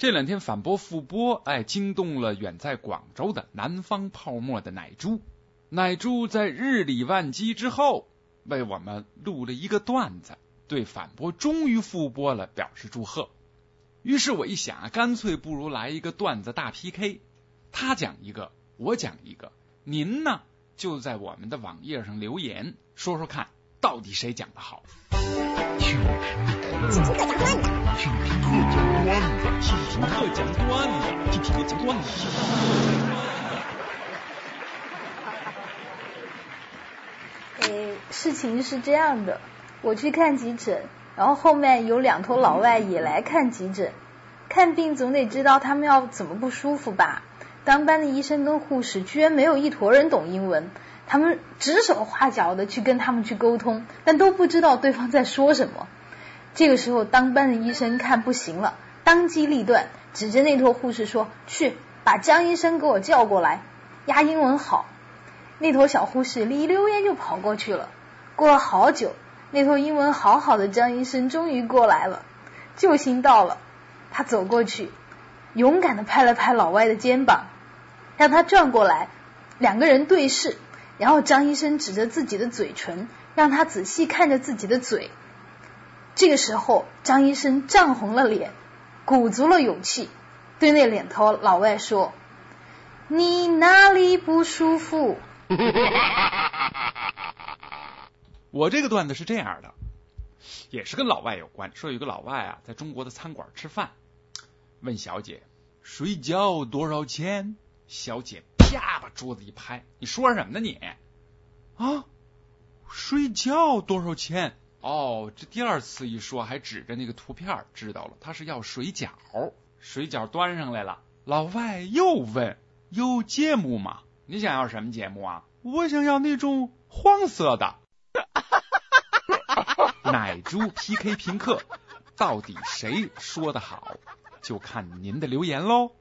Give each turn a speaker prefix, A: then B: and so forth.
A: 这两天反驳复播，哎，惊动了远在广州的南方泡沫的奶猪。奶猪在日理万机之后，为我们录了一个段子，对反驳终于复播了表示祝贺。于是我一想啊，干脆不如来一个段子大 PK，他讲一个，我讲一个，您呢就在我们的网页上留言，说说看到底谁讲的好。
B: 讲段子，听评课讲段子。
C: 事情是这样的，我去看急诊，然后后面有两头老外也来看急诊。看病总得知道他们要怎么不舒服吧？当班的医生跟护士居然没有一坨人懂英文，他们指手画脚的去跟他们去沟通，但都不知道对方在说什么。这个时候，当班的医生看不行了，当机立断，指着那头护士说：“去把江医生给我叫过来，压英文好。”那头小护士一溜烟就跑过去了。过了好久，那头英文好好的江医生终于过来了，救星到了。他走过去，勇敢的拍了拍老外的肩膀，让他转过来，两个人对视，然后张医生指着自己的嘴唇，让他仔细看着自己的嘴。这个时候，张医生涨红了脸，鼓足了勇气，对那两头老外说：“你哪里不舒服？”
A: 我这个段子是这样的，也是跟老外有关。说有个老外啊，在中国的餐馆吃饭，问小姐睡觉多少钱？小姐啪把桌子一拍：“你说什么呢你？啊，睡觉多少钱？”哦，这第二次一说，还指着那个图片，知道了，他是要水饺。水饺端上来了，老外又问：“有节目吗？你想要什么节目啊？”我想要那种黄色的。奶猪 PK 评课，到底谁说的好？就看您的留言喽。